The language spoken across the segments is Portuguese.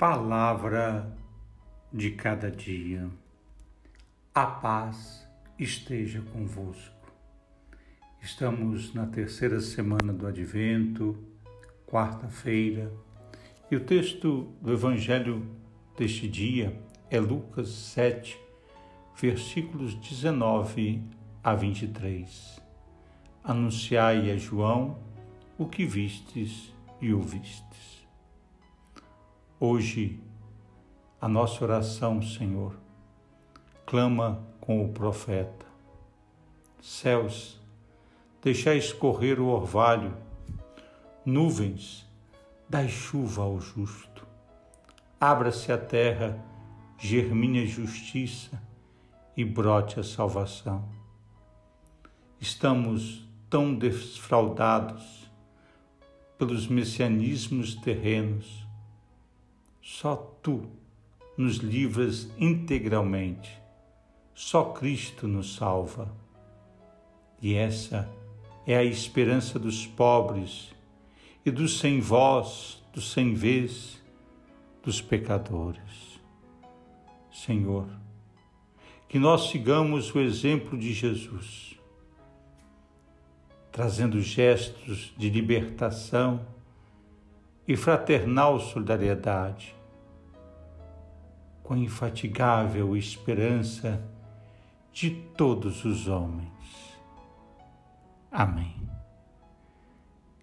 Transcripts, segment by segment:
Palavra de cada dia. A paz esteja convosco. Estamos na terceira semana do Advento, quarta-feira, e o texto do Evangelho deste dia é Lucas 7, versículos 19 a 23. Anunciai a João o que vistes e ouvistes. Hoje, a nossa oração, Senhor, clama com o profeta. Céus, deixai escorrer o orvalho, nuvens, dai chuva ao justo. Abra-se a terra, germine a justiça e brote a salvação. Estamos tão desfraudados pelos messianismos terrenos só tu nos livras integralmente. Só Cristo nos salva. E essa é a esperança dos pobres e dos sem voz, dos sem vez, dos pecadores. Senhor, que nós sigamos o exemplo de Jesus, trazendo gestos de libertação e fraternal solidariedade, com infatigável esperança de todos os homens. Amém.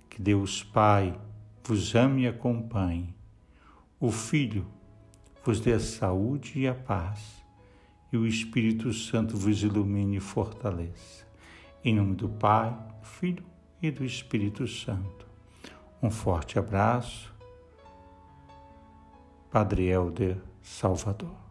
Que Deus Pai vos ame e acompanhe, o Filho vos dê a saúde e a paz, e o Espírito Santo vos ilumine e fortaleça. Em nome do Pai, do Filho e do Espírito Santo. Um forte abraço. Padre Helder Salvador.